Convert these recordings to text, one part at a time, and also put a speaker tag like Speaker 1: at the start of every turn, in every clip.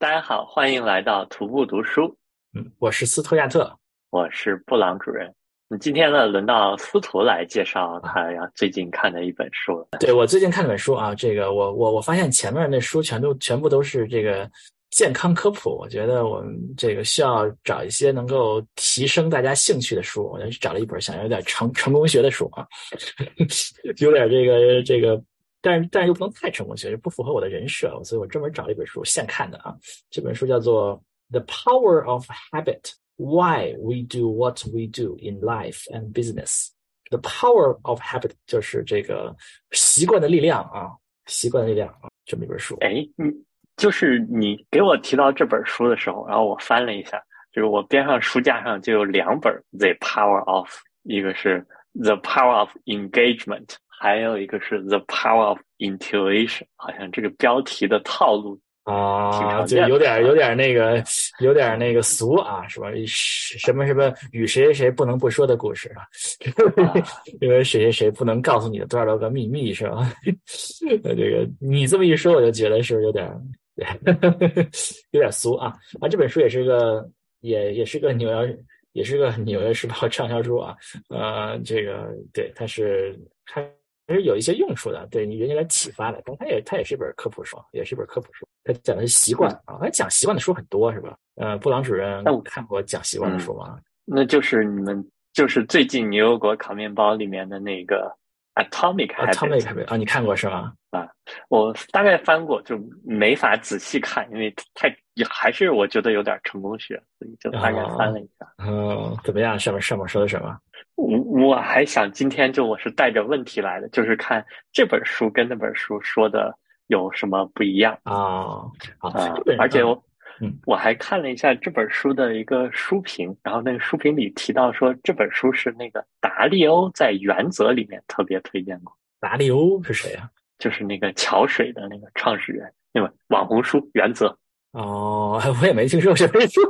Speaker 1: 大家好，欢迎来到徒步读书。
Speaker 2: 嗯，我是斯图亚特，
Speaker 1: 我是布朗主任。那今天呢，轮到司徒来介绍他呀最近看的一本书。
Speaker 2: 对我最近看了本书啊，这个我我我发现前面那书全都全部都是这个健康科普，我觉得我们这个需要找一些能够提升大家兴趣的书。我就找了一本想要有点成成功学的书啊，有点这个这个。但是，但是又不能太成功学，不符合我的人设，所以我专门找了一本书现看的啊。这本书叫做《The Power of Habit: Why We Do What We Do in Life and Business》。The Power of Habit 就是这个习惯的力量啊，习惯的力量啊，这么一本书。
Speaker 1: 哎，你，就是你给我提到这本书的时候，然后我翻了一下，就是我边上书架上就有两本《The Power of》，一个是《The Power of Engagement》。还有一个是 The Power of Intuition，好像这个标题的套路
Speaker 2: 啊，就有点有点那个有点那个俗啊，是吧？什么什么与谁谁谁不能不说的故事啊，因为谁谁谁不能告诉你的多少多个秘密，是吧？这个你这么一说，我就觉得是有点 有点俗啊啊！这本书也是个也也是个纽约也是个纽约时报畅销书啊，呃，这个对，它是它。其实有一些用处的，对你人家来启发的，但它也它也是一本科普书，也是一本科普书。它讲的是习惯啊，它讲习惯的书很多，是吧？呃，布朗主任，那我看过讲习惯的书吗？
Speaker 1: 那就是你们就是最近牛油果烤面包里面的那个
Speaker 2: Atomic，Atomic 啊，你看过是吗？
Speaker 1: 啊，我大概翻过，就没法仔细看，因为太还是我觉得有点成功学，所以就大概翻了一下。
Speaker 2: 嗯，怎么样？上面上面说的什么？
Speaker 1: 我我还想今天就我是带着问题来的，就是看这本书跟那本书说的有什么不一样
Speaker 2: 啊
Speaker 1: 啊！而且我我还看了一下这本书的一个书评，然后那个书评里提到说这本书是那个达利欧在原则里面特别推荐过。
Speaker 2: 达利欧是谁啊？
Speaker 1: 就是那个桥水的那个创始人，那个网红书原则。
Speaker 2: 哦，我也没听说过这本书。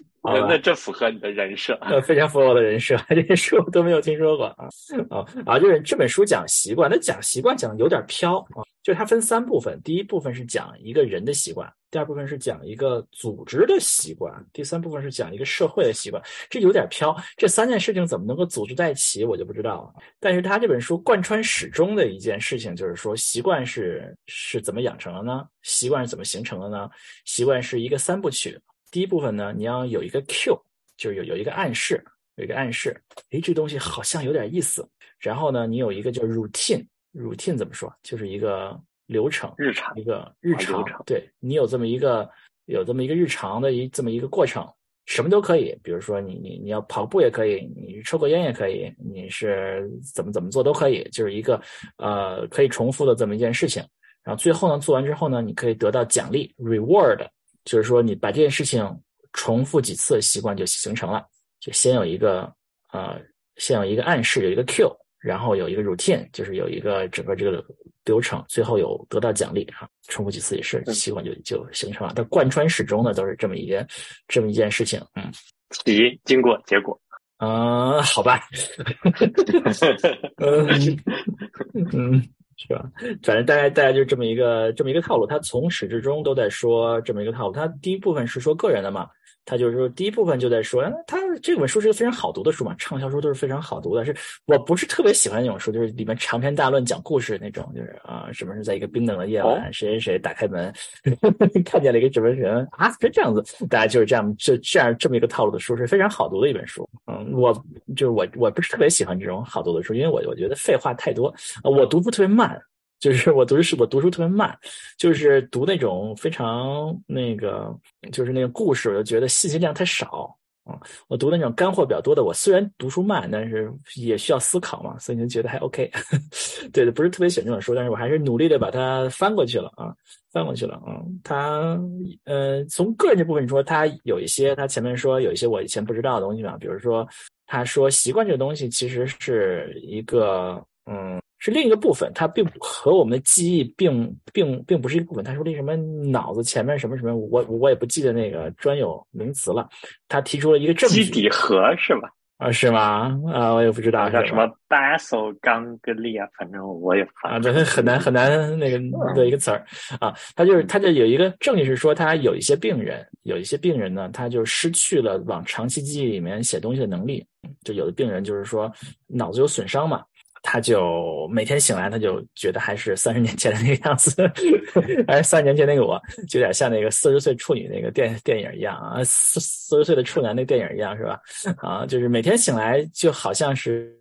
Speaker 1: 那这符合你的人设，
Speaker 2: 非常符合我的人设。这些书都没有听说过啊啊啊！就是这本书讲习惯，那讲习惯讲有点飘啊。就它分三部分，第一部分是讲一个人的习惯，第二部分是讲一个组织的习惯，第三部分是讲一个社会的习惯。这有点飘，这三件事情怎么能够组织在一起，我就不知道了。但是他这本书贯穿始终的一件事情就是说，习惯是是怎么养成的呢？习惯是怎么形成的呢？习惯是一个三部曲。第一部分呢，你要有一个 Q，就是有有一个暗示，有一个暗示，诶，这东西好像有点意思。然后呢，你有一个叫 routine，routine 怎么说？就是一个流程，
Speaker 1: 日常，
Speaker 2: 一个日常。对你有这么一个有这么一个日常的一这么一个过程，什么都可以。比如说你你你要跑步也可以，你抽个烟也可以，你是怎么怎么做都可以，就是一个呃可以重复的这么一件事情。然后最后呢，做完之后呢，你可以得到奖励 reward。就是说，你把这件事情重复几次，习惯就形成了。就先有一个呃，先有一个暗示，有一个 Q，然后有一个 routine，就是有一个整个这个流程，最后有得到奖励啊。重复几次也是习惯就就形成了。它贯穿始终的都是这么一件这么一件事情。嗯，
Speaker 1: 起经过结果。
Speaker 2: 嗯，好吧。嗯 嗯。是吧？反正大概大概就是这么一个这么一个套路。他从始至终都在说这么一个套路。他第一部分是说个人的嘛。他就是说，第一部分就在说，他这本书是个非常好读的书嘛，畅销书都是非常好读的。是我不是特别喜欢那种书，就是里面长篇大论讲故事那种，就是啊，什么是在一个冰冷的夜晚，谁谁谁打开门，看见了一个什么人啊，是这样子，大家就是这样，这这样这么一个套路的书是非常好读的一本书。嗯，我就是我我不是特别喜欢这种好读的书，因为我我觉得废话太多，我读书特别慢。就是我读书，我读书特别慢，就是读那种非常那个，就是那个故事，我就觉得信息量太少啊。我读那种干货比较多的，我虽然读书慢，但是也需要思考嘛，所以就觉得还 OK。对的，不是特别喜欢这种书，但是我还是努力的把它翻过去了啊，翻过去了啊。他呃，从个人这部分说，他有一些，他前面说有一些我以前不知道的东西嘛，比如说他说习惯这个东西其实是一个嗯。是另一个部分，它并和我们的记忆并并并不是一个部分。他说那什么脑子前面什么什么，我我也不记得那个专有名词了。他提出了一个证据，
Speaker 1: 基底核是吧？
Speaker 2: 啊，是吗？啊，我也不知道
Speaker 1: 叫什么 basal ganglia，反正我也
Speaker 2: 啊，这很难很难那个的一个词儿啊。他就是他就有一个证据是说，他有一些病人，有一些病人呢，他就失去了往长期记忆里面写东西的能力。就有的病人就是说脑子有损伤嘛。他就每天醒来，他就觉得还是三十年前的那个样子，还是三十年前那个我，就有点像那个四十岁处女那个电电影一样啊，四四十岁的处男那电影一样，是吧？啊，就是每天醒来就好像是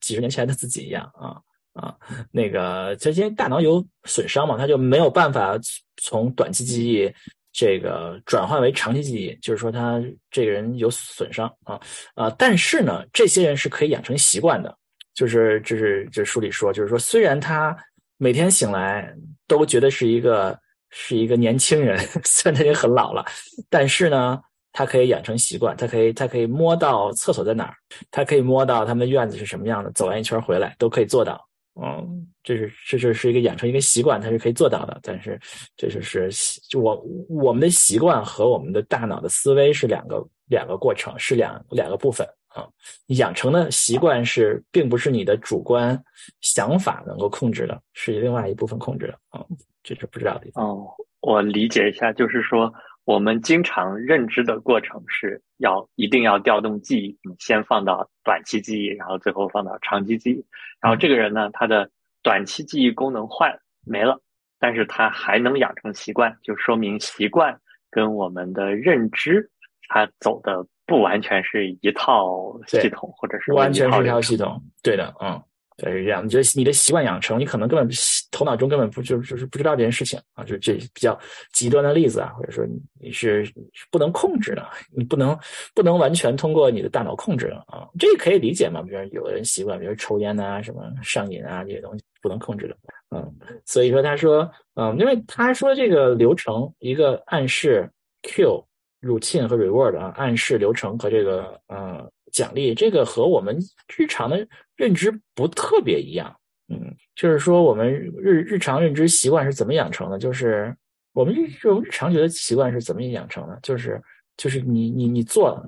Speaker 2: 几十年前的自己一样啊啊，那个这因为大脑有损伤嘛，他就没有办法从短期记忆这个转换为长期记忆，就是说他这个人有损伤啊啊，但是呢，这些人是可以养成习惯的。就是就是这书里说，就是说，虽然他每天醒来都觉得是一个是一个年轻人，虽然他已经很老了，但是呢，他可以养成习惯，他可以他可以摸到厕所在哪儿，他可以摸到他们的院子是什么样的，走完一圈回来都可以做到。嗯，这是这是是一个养成一个习惯，它是可以做到的。但是这就是就我我们的习惯和我们的大脑的思维是两个两个过程，是两两个部分。啊，养成的习惯是，并不是你的主观想法能够控制的，是另外一部分控制的啊，这是不知道的。
Speaker 1: 哦，我理解一下，就是说，我们经常认知的过程是要一定要调动记忆，先放到短期记忆，然后最后放到长期记忆。然后这个人呢，他的短期记忆功能坏没了，但是他还能养成习惯，就说明习惯跟我们的认知，他走的。不完全是一套系统，或者是不
Speaker 2: 完全是一套系统，对的，嗯，对，是这样。你觉得你的习惯养成，你可能根本头脑中根本不就就是不知道这件事情啊，就这比较极端的例子啊，或者说你是不能控制的，你不能不能完全通过你的大脑控制的啊，这个可以理解嘛？比如有的人习惯，比如抽烟呐，什么上瘾啊这些东西不能控制的，嗯，所以说他说，嗯，因为他说这个流程一个暗示 Q。Routine 和 reward 啊，暗示流程和这个呃奖励，这个和我们日常的认知不特别一样。嗯，就是说我们日日常认知习惯是怎么养成的？就是我们日我们日常觉得习惯是怎么养成的？就是就是你你你做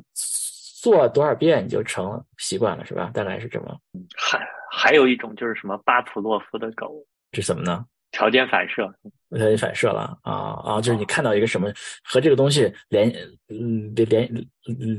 Speaker 2: 做多少遍你就成了习惯了，是吧？大概是这么。
Speaker 1: 还还有一种就是什么巴甫洛夫的狗，
Speaker 2: 这什么呢？
Speaker 1: 条件反射，
Speaker 2: 条件反射了啊啊！就是你看到一个什么和这个东西联嗯联联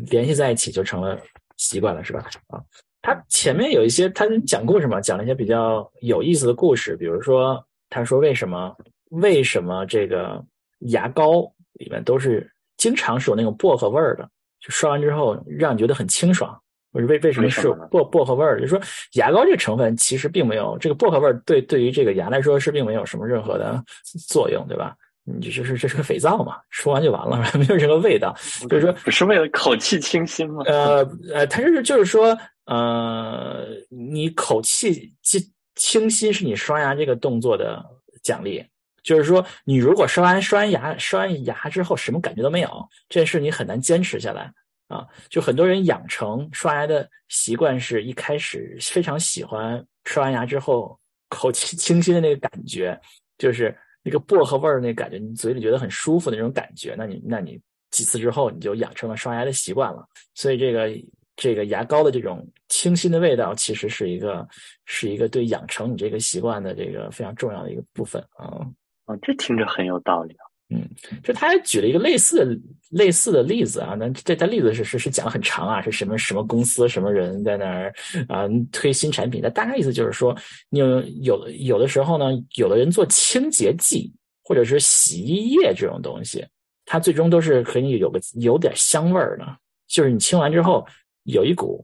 Speaker 2: 联系在一起，就成了习惯了，是吧？啊，他前面有一些他讲故事嘛，讲了一些比较有意思的故事，比如说他说为什么为什么这个牙膏里面都是经常是有那种薄荷味儿的，就刷完之后让你觉得很清爽。为为什么是薄薄荷味儿？就是说，牙膏这个成分其实并没有这个薄荷味儿，对对于这个牙来说是并没有什么任何的作用，对吧？你就是这是个肥皂嘛，说完就完了，没有任何味道。就是说，
Speaker 1: 是为了口气清新吗？
Speaker 2: 呃呃，它是就是说，呃，你口气清清新是你刷牙这个动作的奖励。就是说，你如果刷完刷完牙刷完牙之后什么感觉都没有，这件事你很难坚持下来。啊，就很多人养成刷牙的习惯，是一开始非常喜欢刷完牙之后口气 清新的那个感觉，就是那个薄荷味儿那感觉，你嘴里觉得很舒服的那种感觉。那你那你几次之后，你就养成了刷牙的习惯了。所以这个这个牙膏的这种清新的味道，其实是一个是一个对养成你这个习惯的这个非常重要的一个部分啊。
Speaker 1: 啊，这听着很有道理啊。
Speaker 2: 嗯，就他还举了一个类似的类似的例子啊，那这他例子是是是讲很长啊，是什么什么公司什么人在那儿啊推新产品？那大概意思就是说，你有有有的时候呢，有的人做清洁剂或者是洗衣液这种东西，它最终都是可以有个有点香味儿的，就是你清完之后有一股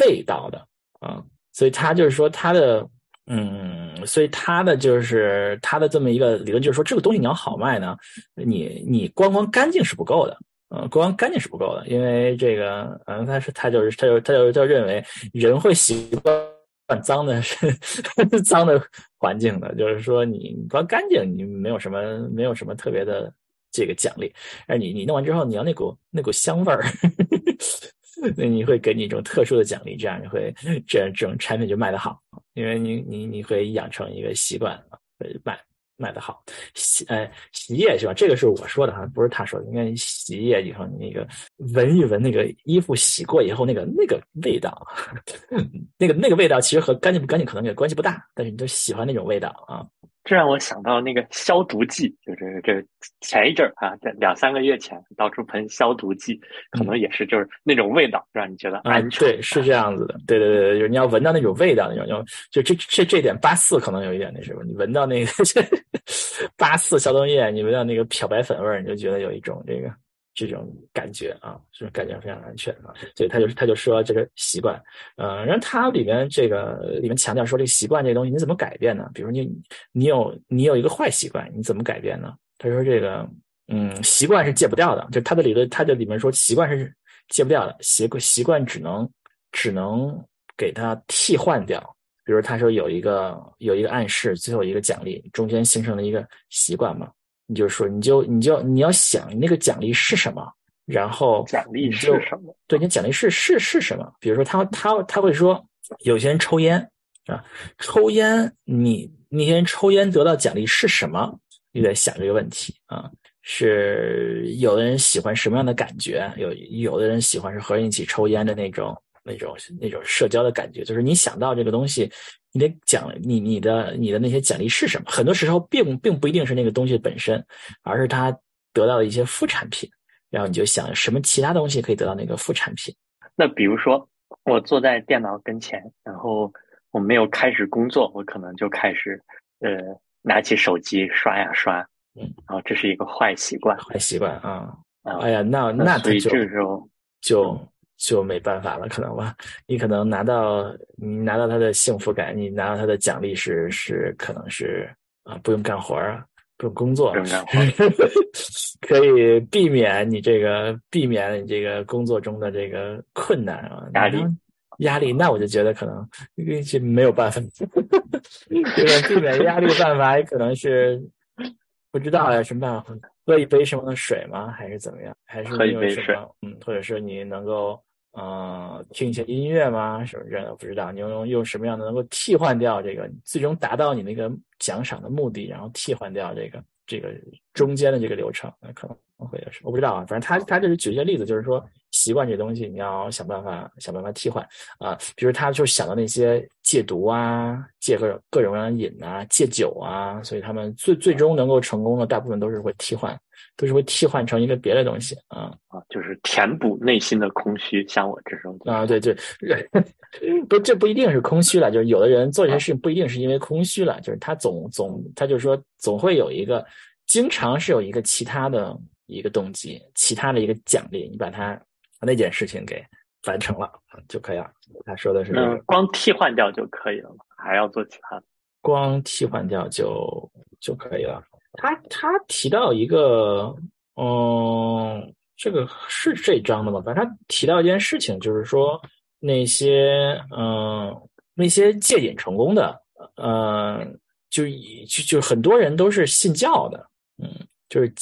Speaker 2: 味道的啊，所以他就是说他的。嗯，所以他的就是他的这么一个理论，就是说这个东西你要好卖呢，你你光光干净是不够的，嗯，光干净是不够的，因为这个，嗯，他是他就是他就他就就认为人会习惯脏的是 脏的环境的，就是说你光干净你没有什么没有什么特别的这个奖励，而你你弄完之后你要那股那股香味儿。那你会给你一种特殊的奖励，这样你会这样这种产品就卖得好，因为你你你会养成一个习惯会卖。卖的好。洗呃洗衣液是吧？这个是我说的哈，不是他说的。应该洗衣液以后那个闻一闻那个衣服洗过以后那个那个味道，那个那个味道其实和干净不干净可能也关系不大，但是你就喜欢那种味道啊。
Speaker 1: 这让我想到那个消毒剂，就是这前一阵儿啊，在两三个月前到处喷消毒剂，可能也是就是那种味道让你觉得安全。
Speaker 2: 对，是这样子的。对对对对，就是你要闻到那种味道，那种就就这这这点八四可能有一点那什么，你闻到那个 八四消毒液，你闻到那个漂白粉味儿，你就觉得有一种这个。这种感觉啊，这种感觉非常安全啊，所以他就他就说这个习惯，呃，然后他里面这个里面强调说这个习惯这东西你怎么改变呢？比如你你有你有一个坏习惯，你怎么改变呢？他说这个嗯，习惯是戒不掉的，就他的理论，他的里面说习惯是戒不掉的，习惯习惯只能只能给他替换掉。比如他说有一个有一个暗示，最后一个奖励，中间形成了一个习惯嘛。你就说，你就你就你要想那个奖励是什么，然后
Speaker 1: 奖励是什么？
Speaker 2: 对，你奖励是是是什么？比如说，他他他会说，有些人抽烟啊，抽烟，你那些人抽烟得到奖励是什么？你得想这个问题啊。是有的人喜欢什么样的感觉？有有的人喜欢是和人一起抽烟的那种那种那种社交的感觉。就是你想到这个东西。你得奖你你的你的那些奖励是什么？很多时候并并不一定是那个东西本身，而是他得到的一些副产品。然后你就想什么其他东西可以得到那个副产品？
Speaker 1: 那比如说我坐在电脑跟前，然后我没有开始工作，我可能就开始呃拿起手机刷呀刷，嗯，然后这是一个坏习惯，
Speaker 2: 坏习惯啊！哎呀，那那
Speaker 1: 所以这个时候
Speaker 2: 就。就没办法了，可能吧？你可能拿到你拿到他的幸福感，你拿到他的奖励是是可能是啊，不用干活啊，不用工作，可以避免你这个避免你这个工作中的这个困难啊
Speaker 1: 压力
Speaker 2: 压力。那我就觉得可能这没有办法，这个避免压力的办法也可能是不知道有什么办法，喝一杯什么的水吗？还是怎么样？还是
Speaker 1: 喝一杯水？
Speaker 2: 嗯，或者是你能够。嗯，听一些音乐吗？是不是？我不知道你用用什么样的能够替换掉这个，最终达到你那个奖赏的目的，然后替换掉这个这个中间的这个流程，那可能会是我不知道啊。反正他他就是举一些例子，就是说习惯这东西你要想办法想办法替换啊。比如他就想到那些戒毒啊、戒各种各种各样的瘾啊、戒酒啊，所以他们最最终能够成功的大部分都是会替换。都是会替换成一个别的东西啊
Speaker 1: 啊，就是填补内心的空虚，像我这种
Speaker 2: 啊，对对，不，这不一定是空虚了，就是有的人做这些事情不一定是因为空虚了，就是他总总他就说总会有一个，经常是有一个其他的一个动机，其他的一个奖励，你把它那件事情给完成了就可以了。他说的是，
Speaker 1: 嗯，光替换掉就可以了吗？还要做其他的？
Speaker 2: 光替换掉就就可以了。他他提到一个，嗯，这个是这章的吗？反正他提到一件事情，就是说那些，嗯，那些戒瘾成功的，嗯，就就就很多人都是信教的，嗯，就是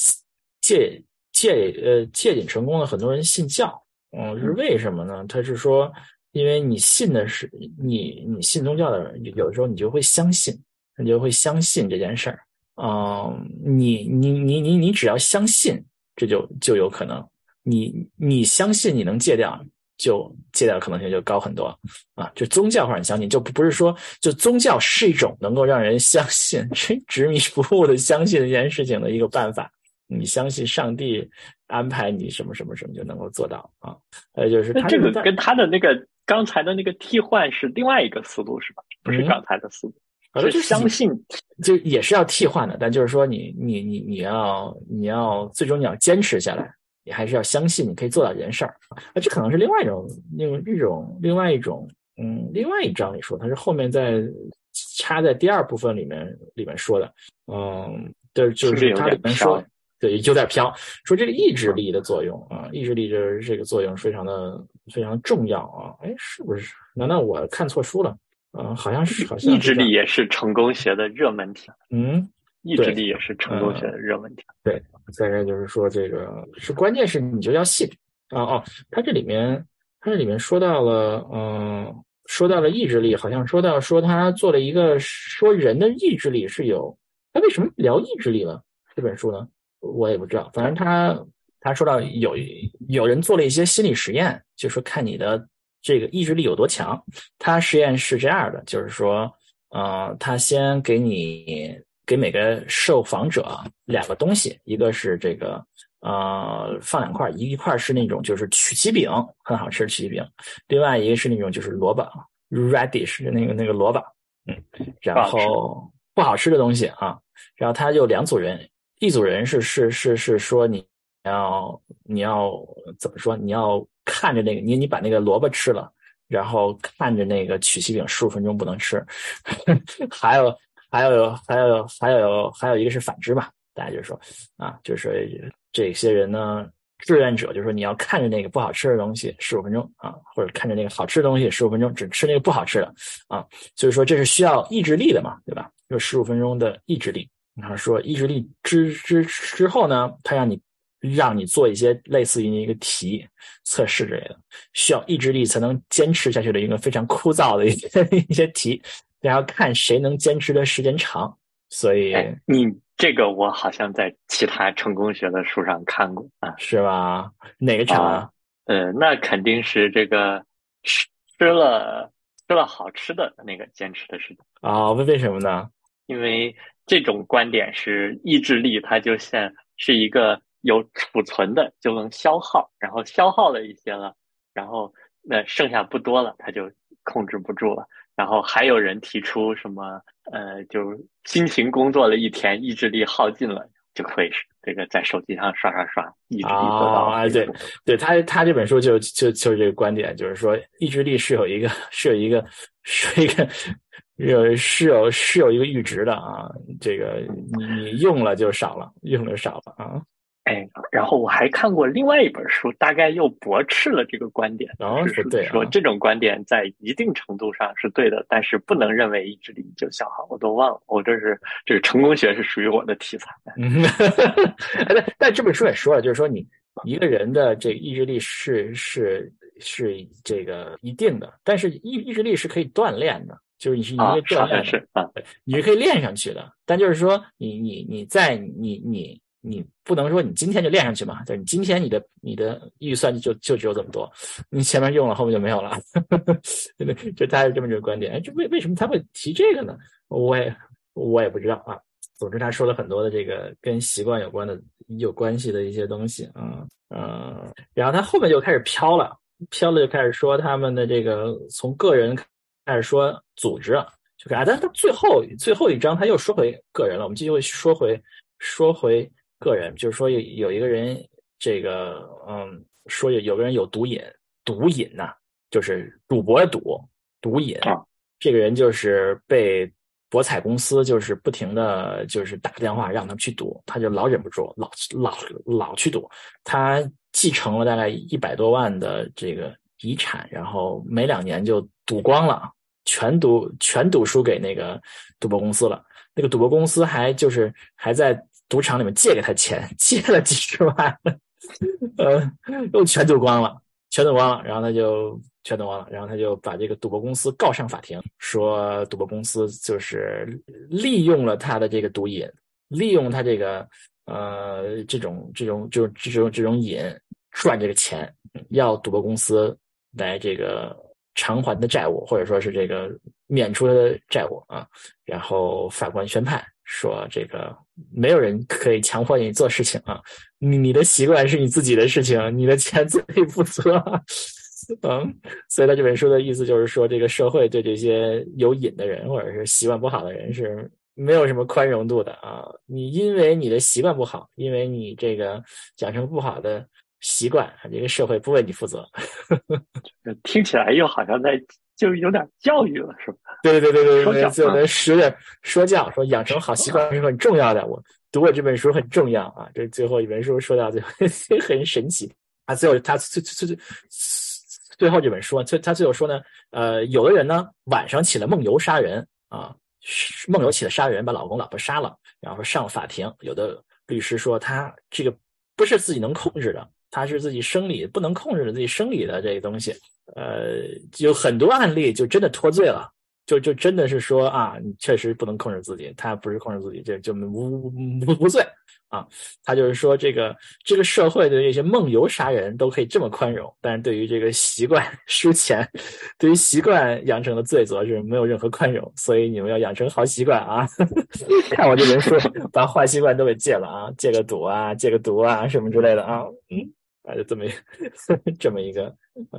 Speaker 2: 戒戒呃戒瘾成功的很多人信教，嗯，是为什么呢？他是说，因为你信的是你你信宗教的人，有时候你就会相信，你就会相信这件事儿。嗯，你你你你你只要相信，这就就有可能。你你相信你能戒掉，就戒掉可能性就高很多啊。就宗教或者你相信，就不是说就宗教是一种能够让人相信、执迷不悟的相信这件事情的一个办法。你相信上帝安排你什么什么什么就能够做到啊。呃，就是他
Speaker 1: 这个跟他的那个刚才的那个替换是另外一个思路是吧？不是刚才的思路。
Speaker 2: 是
Speaker 1: 相信，
Speaker 2: 就也是要替换的，但就是说，你你你你要你要最终你要坚持下来，你还是要相信你可以做到这件事儿啊。这可能是另外一种另一种另外一种嗯，另外一章里说，它是后面在插在第二部分里面里面说的，嗯，对，就是它里面说，对，就在飘，说这个意志力的作用啊，意志力这这个作用非常的非常重要啊。哎，是不是？难道我看错书了？嗯，好像是，好像
Speaker 1: 意志力也是成功学的热门题。
Speaker 2: 嗯，
Speaker 1: 意志力也是成功学的热门题。
Speaker 2: 对，再一个就是说，这个是关键是你就要信啊哦，他这里面他这里面说到了，嗯，说到了意志力，好像说到说他做了一个说人的意志力是有他为什么聊意志力呢？这本书呢，我也不知道。反正他他说到有有人做了一些心理实验，就说看你的这个意志力有多强。他实验是这样的，就是说，呃，他先给你给每个受访者两个东西，一个是这个呃放两块，一一块是那种就是曲奇饼，很好吃的曲奇饼，另外一个是那种就是萝卜 radish 那个那个萝卜，嗯，然后不好吃的东西啊，然后他就两组人。一组人是是是是说你要你要怎么说？你要看着那个你你把那个萝卜吃了，然后看着那个曲奇饼十五分钟不能吃。还有还有还有还有还有一个是反之嘛？大家就是说啊，就是这些人呢，志愿者就是说你要看着那个不好吃的东西十五分钟啊，或者看着那个好吃的东西十五分钟，只吃那个不好吃的啊。所以说这是需要意志力的嘛，对吧？就十五分钟的意志力。然后说意志力之之之后呢，他让你让你做一些类似于一个题测试之类的，需要意志力才能坚持下去的一个非常枯燥的一些 一些题，然后看谁能坚持的时间长。所以
Speaker 1: 你这个我好像在其他成功学的书上看过啊，
Speaker 2: 是吧？哪个长？
Speaker 1: 呃，那肯定是这个吃吃了吃了好吃的那个坚持的时间
Speaker 2: 啊？为为什么呢？
Speaker 1: 因为。这种观点是意志力，它就像是一个有储存的，就能消耗，然后消耗了一些了，然后那剩下不多了，它就控制不住了。然后还有人提出什么，呃，就辛勤工作了一天，意志力耗尽了，就会这个在手机上刷刷刷，意志力得到。
Speaker 2: 啊，对，对他他这本书就就就是这个观点，就是说意志力是有一个是有一个是一个。有是有是有一个阈值的啊，这个你你用了就少了，用的少了啊。
Speaker 1: 哎，然后我还看过另外一本书，大概又驳斥了这个观点，哦
Speaker 2: 是
Speaker 1: 说这种观点在一定程度上是对的，但是不能认为意志力就消耗。我都忘了，我这是这个成功学是属于我的题材。
Speaker 2: 但但这本书也说了，就是说你一个人的这个意志力是是是这个一定的，但是意意志力是可以锻炼的。就是你是一个锻炼
Speaker 1: 是啊，
Speaker 2: 你是可以练上去的。但就是说，你你你在你你你不能说你今天就练上去嘛？就是你今天你的你的预算就就只有这么多，你前面用了，后面就没有了。对对，就他是这么这个观点。哎，这为为什么他会提这个呢？我也我也不知道啊。总之，他说了很多的这个跟习惯有关的有关系的一些东西啊嗯，然后他后面就开始飘了，飘了就开始说他们的这个从个人。开始说组织，就啊，但他最后最后一章他又说回个人了。我们继续会说回说回个人，就是说有有一个人，这个嗯，说有有个人有毒瘾，毒瘾呐，就是赌博的赌，毒瘾。这个人就是被博彩公司就是不停的就是打电话让他们去赌，他就老忍不住，老老老去赌。他继承了大概一百多万的这个遗产，然后没两年就赌光了。全赌全赌输给那个赌博公司了，那个赌博公司还就是还在赌场里面借给他钱，借了几十万，呃，又全赌光了，全赌光了，然后他就全赌光了，然后他就把这个赌博公司告上法庭，说赌博公司就是利用了他的这个毒瘾，利用他这个呃这种这种就这种这种瘾赚这个钱，要赌博公司来这个。偿还的债务，或者说是这个免除他的债务啊，然后法官宣判说，这个没有人可以强迫你做事情啊，你你的习惯是你自己的事情，你的钱自己负责。嗯，所以他这本书的意思就是说，这个社会对这些有瘾的人或者是习惯不好的人是没有什么宽容度的啊。你因为你的习惯不好，因为你这个养成不好的。习惯，这个社会不为你负责，
Speaker 1: 听起来又好像在就有点教育了，是吧？
Speaker 2: 对对对对对对，就能说点说教，说养成好习惯是很重要的。我读过这本书很重要啊。这最后一本书说到最后 很神奇啊。最后他最最最最后这本书，最他最后说呢，呃，有的人呢晚上起来梦游杀人啊，梦游起来杀人，把老公老婆杀了，然后上法庭。有的律师说他这个不是自己能控制的。他是自己生理不能控制的自己生理的这个东西，呃，有很多案例就真的脱罪了，就就真的是说啊，你确实不能控制自己，他不是控制自己，就就无无无罪啊。他就是说，这个这个社会对这些梦游杀人都可以这么宽容，但是对于这个习惯 输钱，对于习惯养成的罪责是没有任何宽容。所以你们要养成好习惯啊！看我这本书，把坏习惯都给戒了啊，戒个赌啊，戒个毒啊，什么之类的啊，嗯，啊，就这么 这么一个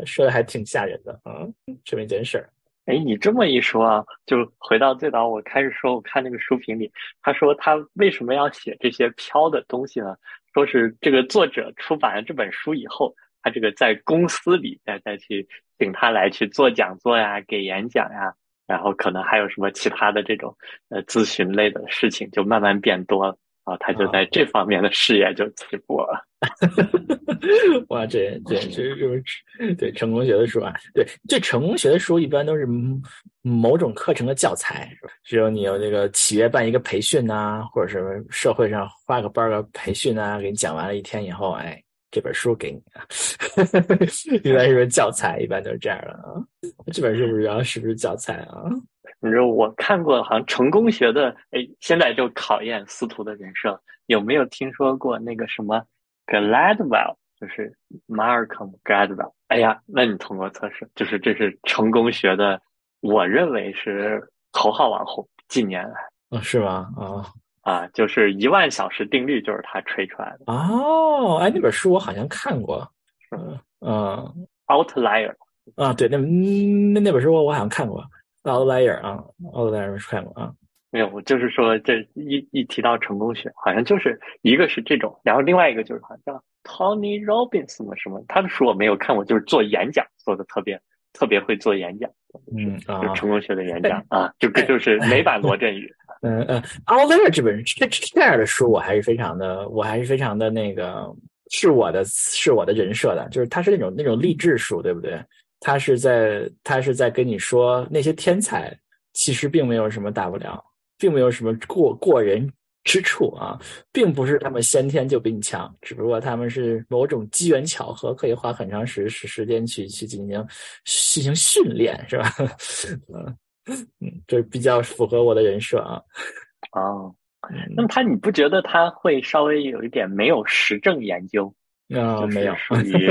Speaker 2: 说的还挺吓人的啊，这么一件事儿。
Speaker 1: 哎，你这么一说啊，就回到最早我开始说，我看那个书评里，他说他为什么要写这些飘的东西呢？说是这个作者出版了这本书以后，他这个在公司里再再去请他来去做讲座呀、给演讲呀，然后可能还有什么其他的这种呃咨询类的事情，就慢慢变多了。啊，他就在这方面的事业就起步了。
Speaker 2: 哇，这这这是对成功学的书啊，对这成功学的书一般都是某种课程的教材，是吧？只有你有这个企业办一个培训呐，或者什么社会上花个班儿个培训啊，给你讲完了一天以后，哎，这本书给你啊，一般是教材，一般都是这样的啊。这本书不知道是不是教材啊？
Speaker 1: 你说我看过，好像成功学的，哎，现在就考验司徒的人设。有没有听说过那个什么 Gladwell，就是 Malcolm Gladwell？哎呀，那你通过测试，就是这是成功学的，我认为是头号网红。近年来，
Speaker 2: 啊，是吗？啊
Speaker 1: 啊，就是一万小时定律，就是他吹出来的。
Speaker 2: 哦，哎，那本书我好像看过，嗯嗯
Speaker 1: ，Outlier。
Speaker 2: 啊，对，那那那本书我我好像看过。Outlier 啊，Outlier 是看过啊，
Speaker 1: 没有，我就是说这一一提到成功学，好像就是一个是这种，然后另外一个就是好像 Tony Robbins 什么什么，他的书我没有看过，就是做演讲做的特别特别会做演讲，
Speaker 2: 嗯啊，
Speaker 1: 就成功学的演讲啊，就就是美版罗振宇，
Speaker 2: 嗯嗯，Outlier 这本这这样的书我还是非常的，我还是非常的那个是我的是我的人设的，就是它是那种那种励志书，对不对？他是在他是在跟你说，那些天才其实并没有什么大不了，并没有什么过过人之处啊，并不是他们先天就比你强，只不过他们是某种机缘巧合，可以花很长时时时间去去进行进行训练，是吧？嗯嗯，这比较符合我的人设啊。
Speaker 1: 哦，那么他你不觉得他会稍微有一点没有实证研究？
Speaker 2: 啊，没有，
Speaker 1: 属于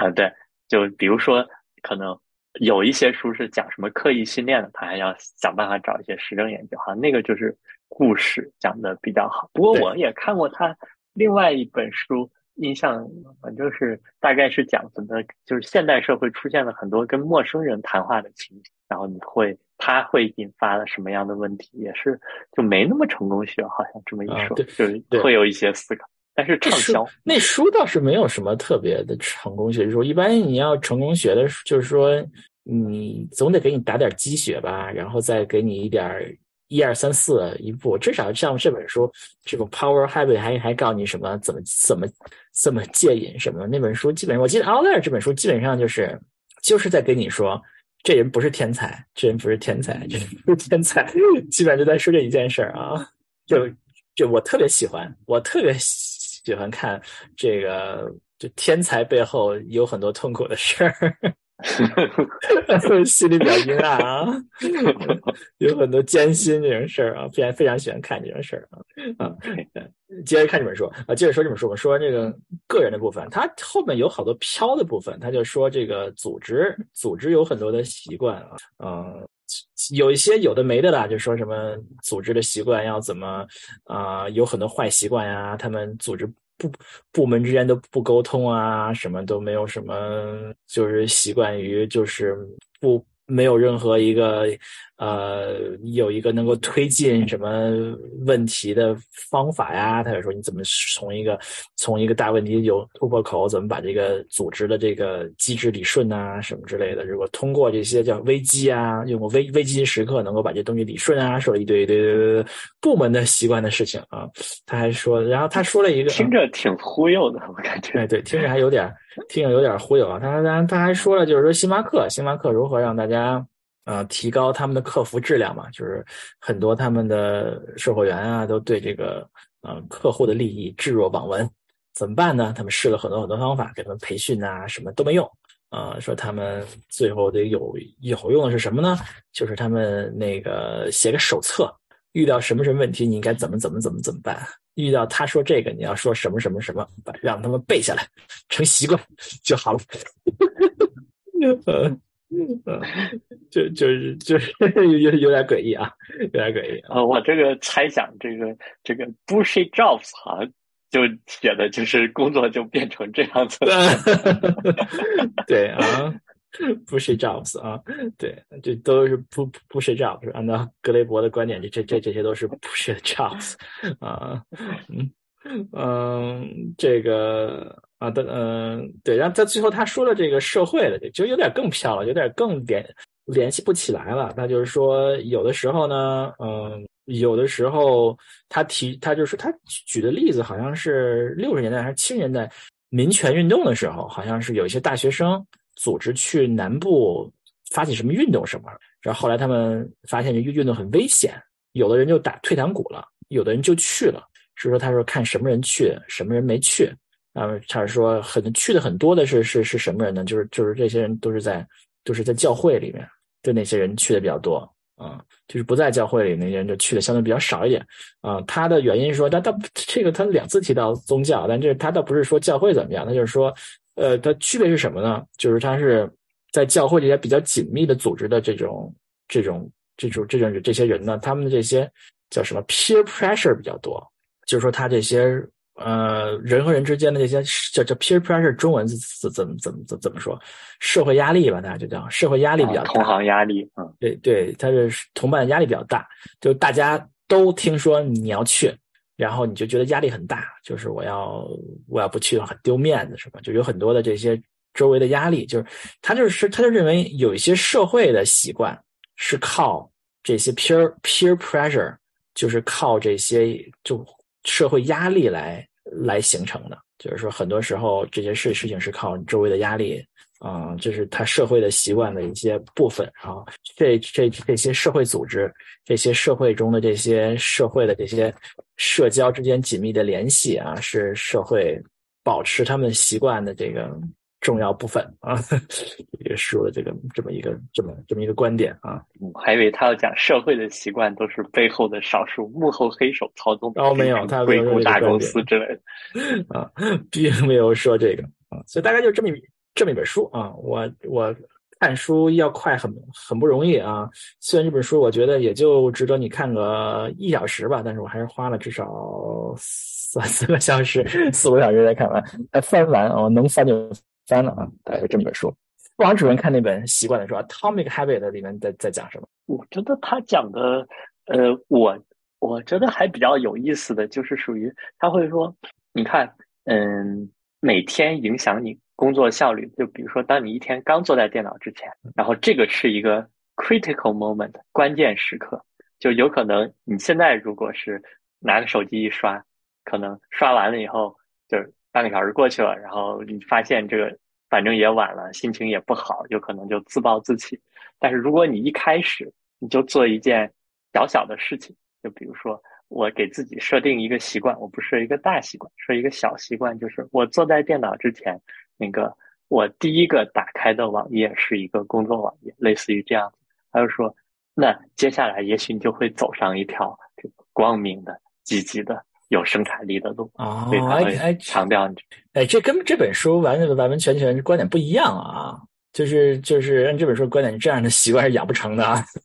Speaker 1: 啊，对，就比如说。可能有一些书是讲什么刻意训练的，他还要想办法找一些实证研究哈。那个就是故事讲的比较好。不过我也看过他另外一本书，印象反正是大概是讲怎么就是现代社会出现了很多跟陌生人谈话的情景，然后你会他会引发了什么样的问题，也是就没那么成功学，好像这么一说，就是会有一些思考。但是畅销
Speaker 2: 那书倒是没有什么特别的成功学书。一般你要成功学的，就是说你总得给你打点鸡血吧，然后再给你一点一二三四一步。至少像这本书这种 Power Habit 还还告诉你什么怎么怎么怎么戒瘾什么的。那本书基本上，我记得 Outlier 这本书基本上就是就是在跟你说，这人不是天才，这人不是天才，这人不是天才，基本上就在说这一件事儿啊。就就我特别喜欢，我特别。喜欢看这个，就天才背后有很多痛苦的事儿，心里比较阴暗啊，有很多艰辛这种事儿啊，非常非常喜欢看这种事儿啊啊！接着看这本书啊，接着说这本书，我说这个个人的部分，它后面有好多飘的部分，他就说这个组织，组织有很多的习惯啊，嗯。有一些有的没的啦，就说什么组织的习惯要怎么啊，有很多坏习惯呀，他们组织部部门之间都不沟通啊，什么都没有什么，就是习惯于就是不。没有任何一个，呃，有一个能够推进什么问题的方法呀？他就说你怎么从一个从一个大问题有突破口，怎么把这个组织的这个机制理顺啊，什么之类的？如果通过这些叫危机啊，用危危机时刻能够把这东西理顺啊，说了一堆一堆部门的习惯的事情啊。他还说，然后他说了一个，
Speaker 1: 听着挺忽悠的，我感觉。
Speaker 2: 哎，对，听着还有点。听着有点忽悠啊！他他他还说了，就是说星巴克，星巴克如何让大家啊提高他们的客服质量嘛？就是很多他们的售货员啊都对这个呃客户的利益置若罔闻，怎么办呢？他们试了很多很多方法，给他们培训啊，什么都没用啊，说他们最后得有有用的是什么呢？就是他们那个写个手册，遇到什么什么问题，你应该怎么怎么怎么怎么办？遇到他说这个，你要说什么什么什么，让他们背下来，成习惯就好了。嗯 嗯，就就是就是有有点诡异啊，有点诡异
Speaker 1: 啊。我这个猜想，这个这个 bullshit jobs 好像就写的就是工作就变成这样子。
Speaker 2: 对啊，bullshit jobs 啊，对，这都是不 bullshit jobs。按照格雷伯的观点，这这这这些都是 bullshit jobs 啊。嗯嗯，这个。啊，的，嗯，对，然后在最后他说了这个社会的，就有点更飘了，有点更联联系不起来了。那就是说，有的时候呢，嗯，有的时候他提，他就说他举的例子好像是六十年代还是七十年代民权运动的时候，好像是有一些大学生组织去南部发起什么运动什么，然后后来他们发现这运运动很危险，有的人就打退堂鼓了，有的人就去了。是说他说看什么人去，什么人没去。啊，他是说很去的很多的是是是什么人呢？就是就是这些人都是在都是在教会里面，就那些人去的比较多啊，就是不在教会里那些人就去的相对比较少一点啊。他的原因说，他他这个他两次提到宗教，但这他倒不是说教会怎么样，他就是说，呃，他区别是什么呢？就是他是在教会这些比较紧密的组织的这种这种这种这种这些人呢，他们的这些叫什么 peer pressure 比较多，就是说他这些。呃，人和人之间的这些叫叫 peer pressure，中文怎怎么怎么怎怎么说？社会压力吧，大家就叫社会压力比较大。
Speaker 1: 同行压力，嗯，
Speaker 2: 对对，他是同伴压力比较大，就大家都听说你要去，然后你就觉得压力很大，就是我要我要不去很丢面子，是吧？就有很多的这些周围的压力，就是他就是他就认为有一些社会的习惯是靠这些 peer peer pressure，就是靠这些就。社会压力来来形成的，就是说，很多时候这些事事情是靠周围的压力啊，就是他社会的习惯的一些部分然后。这这这些社会组织，这些社会中的这些社会的这些社交之间紧密的联系啊，是社会保持他们习惯的这个。重要部分啊，也说了这个这么一个这么这么一个观点啊，我
Speaker 1: 还以为他要讲社会的习惯都是背后的少数幕后黑手操纵，
Speaker 2: 哦没有，他
Speaker 1: 硅谷大公司之类
Speaker 2: 的。啊，并没有说这个啊，所以大概就这么一这么一本书啊，我我看书要快很很不容易啊，虽然这本书我觉得也就值得你看个一小时吧，但是我还是花了至少三四个小时四五个小时才看完，哎翻完哦能翻就。翻了啊，大概这么本书。王主任看那本习惯的书《Atomic Habit》里面在在讲什么？
Speaker 1: 我觉得他讲的，呃，我我觉得还比较有意思的就是属于他会说，你看，嗯，每天影响你工作效率，就比如说，当你一天刚坐在电脑之前，然后这个是一个 critical moment 关键时刻，就有可能你现在如果是拿个手机一刷，可能刷完了以后就是。半个小时过去了，然后你发现这个反正也晚了，心情也不好，有可能就自暴自弃。但是如果你一开始你就做一件小小的事情，就比如说我给自己设定一个习惯，我不设一个大习惯，设一个小习惯，就是我坐在电脑之前，那个我第一个打开的网页是一个工作网页，类似于这样子。他就说，那接下来也许你就会走上一条这个光明的、积极的。有生产力的路
Speaker 2: 哦，哎哎，
Speaker 1: 强调
Speaker 2: 哎，这跟这本书完完完全全观点不一样啊！就是就是按这本书观点，这样的习惯是养不成的啊。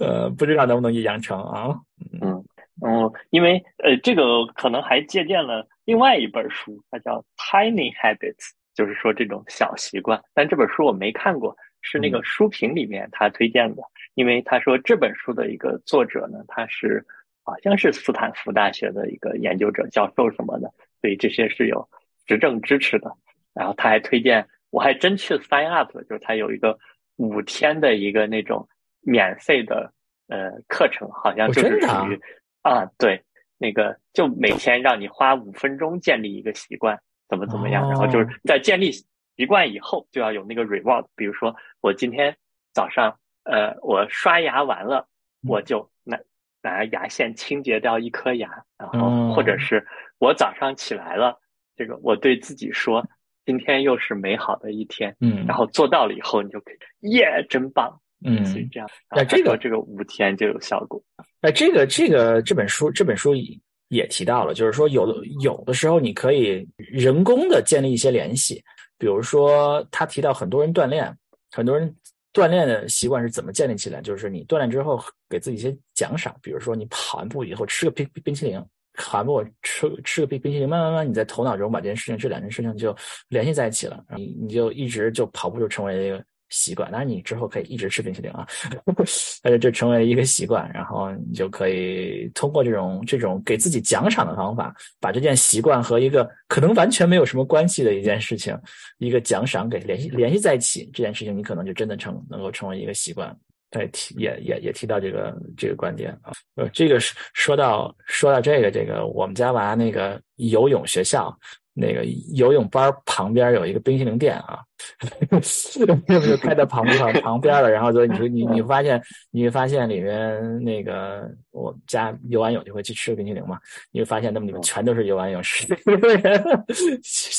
Speaker 2: 呃，不知道能不能养成啊？
Speaker 1: 嗯嗯，因为呃，这个可能还借鉴了另外一本书，它叫《Tiny Habits》，就是说这种小习惯。但这本书我没看过，是那个书评里面他推荐的，因为他说这本书的一个作者呢，他是。好像是斯坦福大学的一个研究者、教授什么的，所以这些是有实证支持的。然后他还推荐，我还真去 sign up 了，就是他有一个五天的一个那种免费的呃课程，好像就是属于啊，对，那个就每天让你花五分钟建立一个习惯，怎么怎么样，然后就是在建立习惯以后就要有那个 reward，比如说我今天早上呃我刷牙完了，我就那。拿牙线清洁掉一颗牙，然后或者是我早上起来了，这个我对自己说，今天又是美好的一天，
Speaker 2: 嗯，
Speaker 1: 然后做到了以后，你就可以耶，真棒，
Speaker 2: 嗯，
Speaker 1: 所以这样。
Speaker 2: 那这个
Speaker 1: 这个五天就有效果。
Speaker 2: 那，这个这个这本书这本书也提到了，就是说有的有的时候你可以人工的建立一些联系，比如说他提到很多人锻炼，很多人锻炼的习惯是怎么建立起来？就是你锻炼之后给自己一些奖赏，比如说你跑完步以后吃个冰冰淇淋，跑完步吃吃个冰冰淇淋，慢慢慢你在头脑中把这件事情这两件事情就联系在一起了，你你就一直就跑步就成为一个。习惯，当然你之后可以一直吃冰淇淋啊，但是这成为一个习惯，然后你就可以通过这种这种给自己奖赏的方法，把这件习惯和一个可能完全没有什么关系的一件事情，一个奖赏给联系联系在一起，这件事情你可能就真的成能够成为一个习惯。对，提也也也提到这个这个观点啊，呃，这个说到说到这个这个，我们家娃那个游泳学校。那个游泳班旁边有一个冰淇淋店啊，就开在旁旁旁边了。然后就你你你发现你会发现里面那个我们家游完泳就会去吃个冰淇淋嘛，你会发现那么里面全都是游完泳池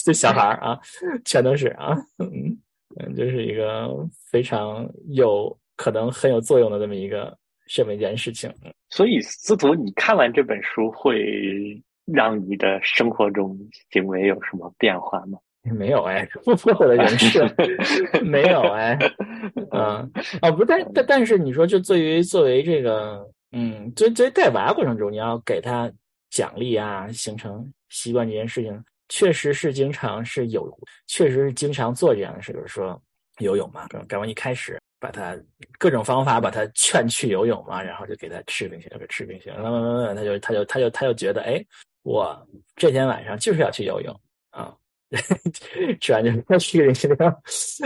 Speaker 2: 的小孩啊，全都是啊，嗯嗯，就是一个非常有可能很有作用的这么一个这么一件事情。
Speaker 1: 所以司徒，你看完这本书会？让你的生活中行为有什么变化吗？
Speaker 2: 没有哎，不符合我的人设，没有哎，嗯，哦，不，但但但是你说，就作为作为这个，嗯，作作为带娃过程中，你要给他奖励啊，形成习惯这件事情，确实是经常是有，确实是经常做这样的事，比如说游泳嘛，刚刚一开始把他各种方法把他劝去游泳嘛，然后就给他吃冰淇淋，给吃冰淇淋，慢慢慢慢他就他就他就他就觉得哎。我这天晚上就是要去游泳啊，吃完就要去冰淇淋。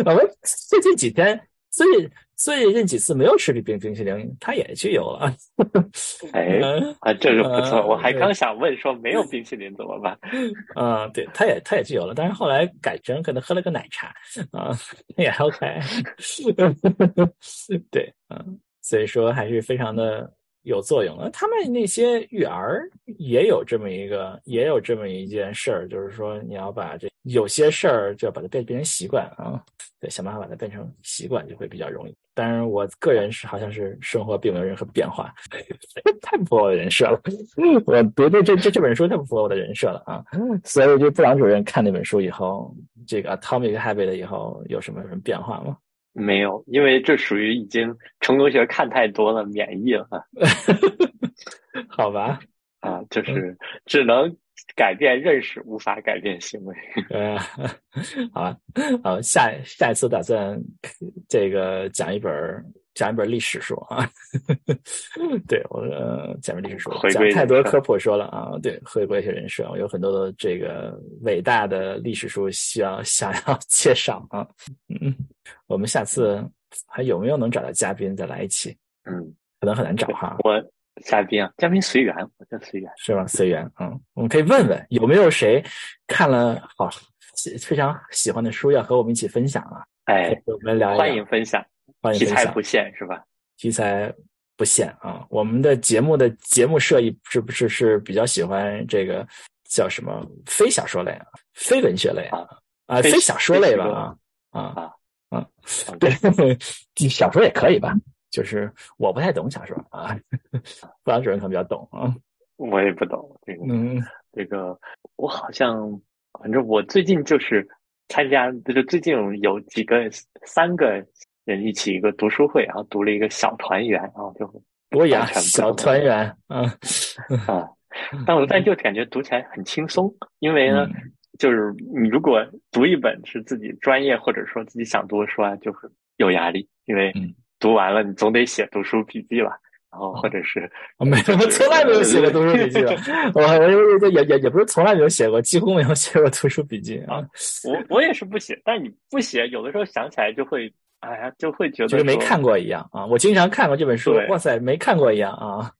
Speaker 2: 我们最近几天，最最近几次没有吃冰冰淇淋，他也去游了。
Speaker 1: 哎啊，这个不错。我还刚想问说，没有冰淇淋怎么办？
Speaker 2: 嗯，对，他也他也去游了，但是后来改成可能喝了个奶茶啊，也 OK。对，嗯，所以说还是非常的。有作用了。他们那些育儿也有这么一个，也有这么一件事儿，就是说你要把这有些事儿就要把它变变成习惯啊，对，想办法把它变成习惯就会比较容易。当然，我个人是好像是生活并没有任何变化，太不符合我的人设了。我读的这这这本书太不符合我的人设了啊！所以，就布朗主任看那本书以后，这个 Atomic Habit 以后有什么什么变化吗？
Speaker 1: 没有，因为这属于已经成功学看太多了，免疫了。
Speaker 2: 好吧，
Speaker 1: 啊，就是只能改变认识，无法改变行为。
Speaker 2: 呃，好吧，好，下下一次打算这个讲一本讲一本历史书啊。对我讲本历史书，讲太多科普说了啊。对，回归一些人设，我有很多的这个伟大的历史书需要想要 介绍啊。嗯。我们下次还有没有能找到嘉宾再来一起？
Speaker 1: 嗯，
Speaker 2: 可能很难找哈。
Speaker 1: 我嘉宾啊，嘉宾随缘，我叫随缘，
Speaker 2: 是吧？随缘，嗯，我们可以问问有没有谁看了好非常喜欢的书要和我们一起分享啊？
Speaker 1: 哎，
Speaker 2: 我们聊
Speaker 1: 欢迎分享，
Speaker 2: 欢迎题
Speaker 1: 材不限是吧？
Speaker 2: 题材不限啊。我们的节目的节目设计是不是是比较喜欢这个叫什么非小说类啊，非文学类啊啊，非小说类吧啊啊啊。嗯，对，小说也可以吧，就是我不太懂小说啊，布朗主任可能比较懂啊。
Speaker 1: 我也不懂这个，嗯，这个我好像，反正我最近就是参加，就是最近有几个三个人一起一个读书会，然后读了一个小团圆，然后就
Speaker 2: 我也小团圆，嗯
Speaker 1: 啊，但我但就感觉读起来很轻松，因为呢。就是你如果读一本是自己专业或者说自己想读的书啊，就会有压力，因为读完了你总得写读书笔记吧，然后或者是
Speaker 2: 没有，我从来没有写过读书笔记，我我也也也不是从来没有写过，几乎没有写过读书笔记啊。
Speaker 1: 我我也是不写，但你不写，有的时候想起来就会，哎呀，就会觉得
Speaker 2: 就是没看过一样啊。我经常看过这本书，哇塞，没看过一样啊。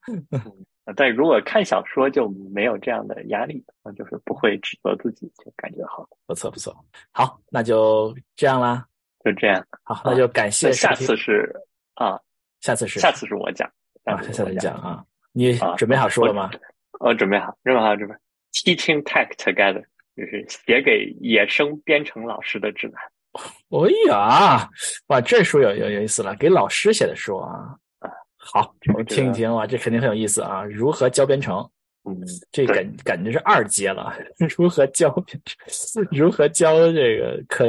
Speaker 1: 但如果看小说就没有这样的压力，就是不会指责自己，就感觉好，
Speaker 2: 不错不错。好，那就这样啦，
Speaker 1: 就这样。
Speaker 2: 好，那就感谢。
Speaker 1: 下次是啊，
Speaker 2: 下次是
Speaker 1: 下次是我讲
Speaker 2: 啊，下次你讲啊。你准备好说了吗？
Speaker 1: 我准备好，准备好，准备。Teaching tech together，就是写给野生编程老师的指南。
Speaker 2: 哎呀，哇，这书有有有意思了，给老师写的书啊。
Speaker 1: 啊，
Speaker 2: 好，我们听一听哇，这肯定很有意思啊。如何教编程？
Speaker 1: 嗯，
Speaker 2: 这感感觉是二阶了。如何教编程？如何教这个科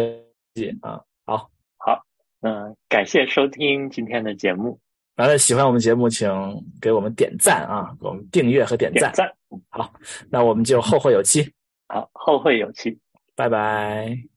Speaker 2: 技啊？好，
Speaker 1: 好，嗯，感谢收听今天的节目。
Speaker 2: 完了，喜欢我们节目，请给我们点赞啊，给我们订阅和点赞。
Speaker 1: 赞，
Speaker 2: 好，那我们就后会有期。
Speaker 1: 好，后会有期。
Speaker 2: 拜拜。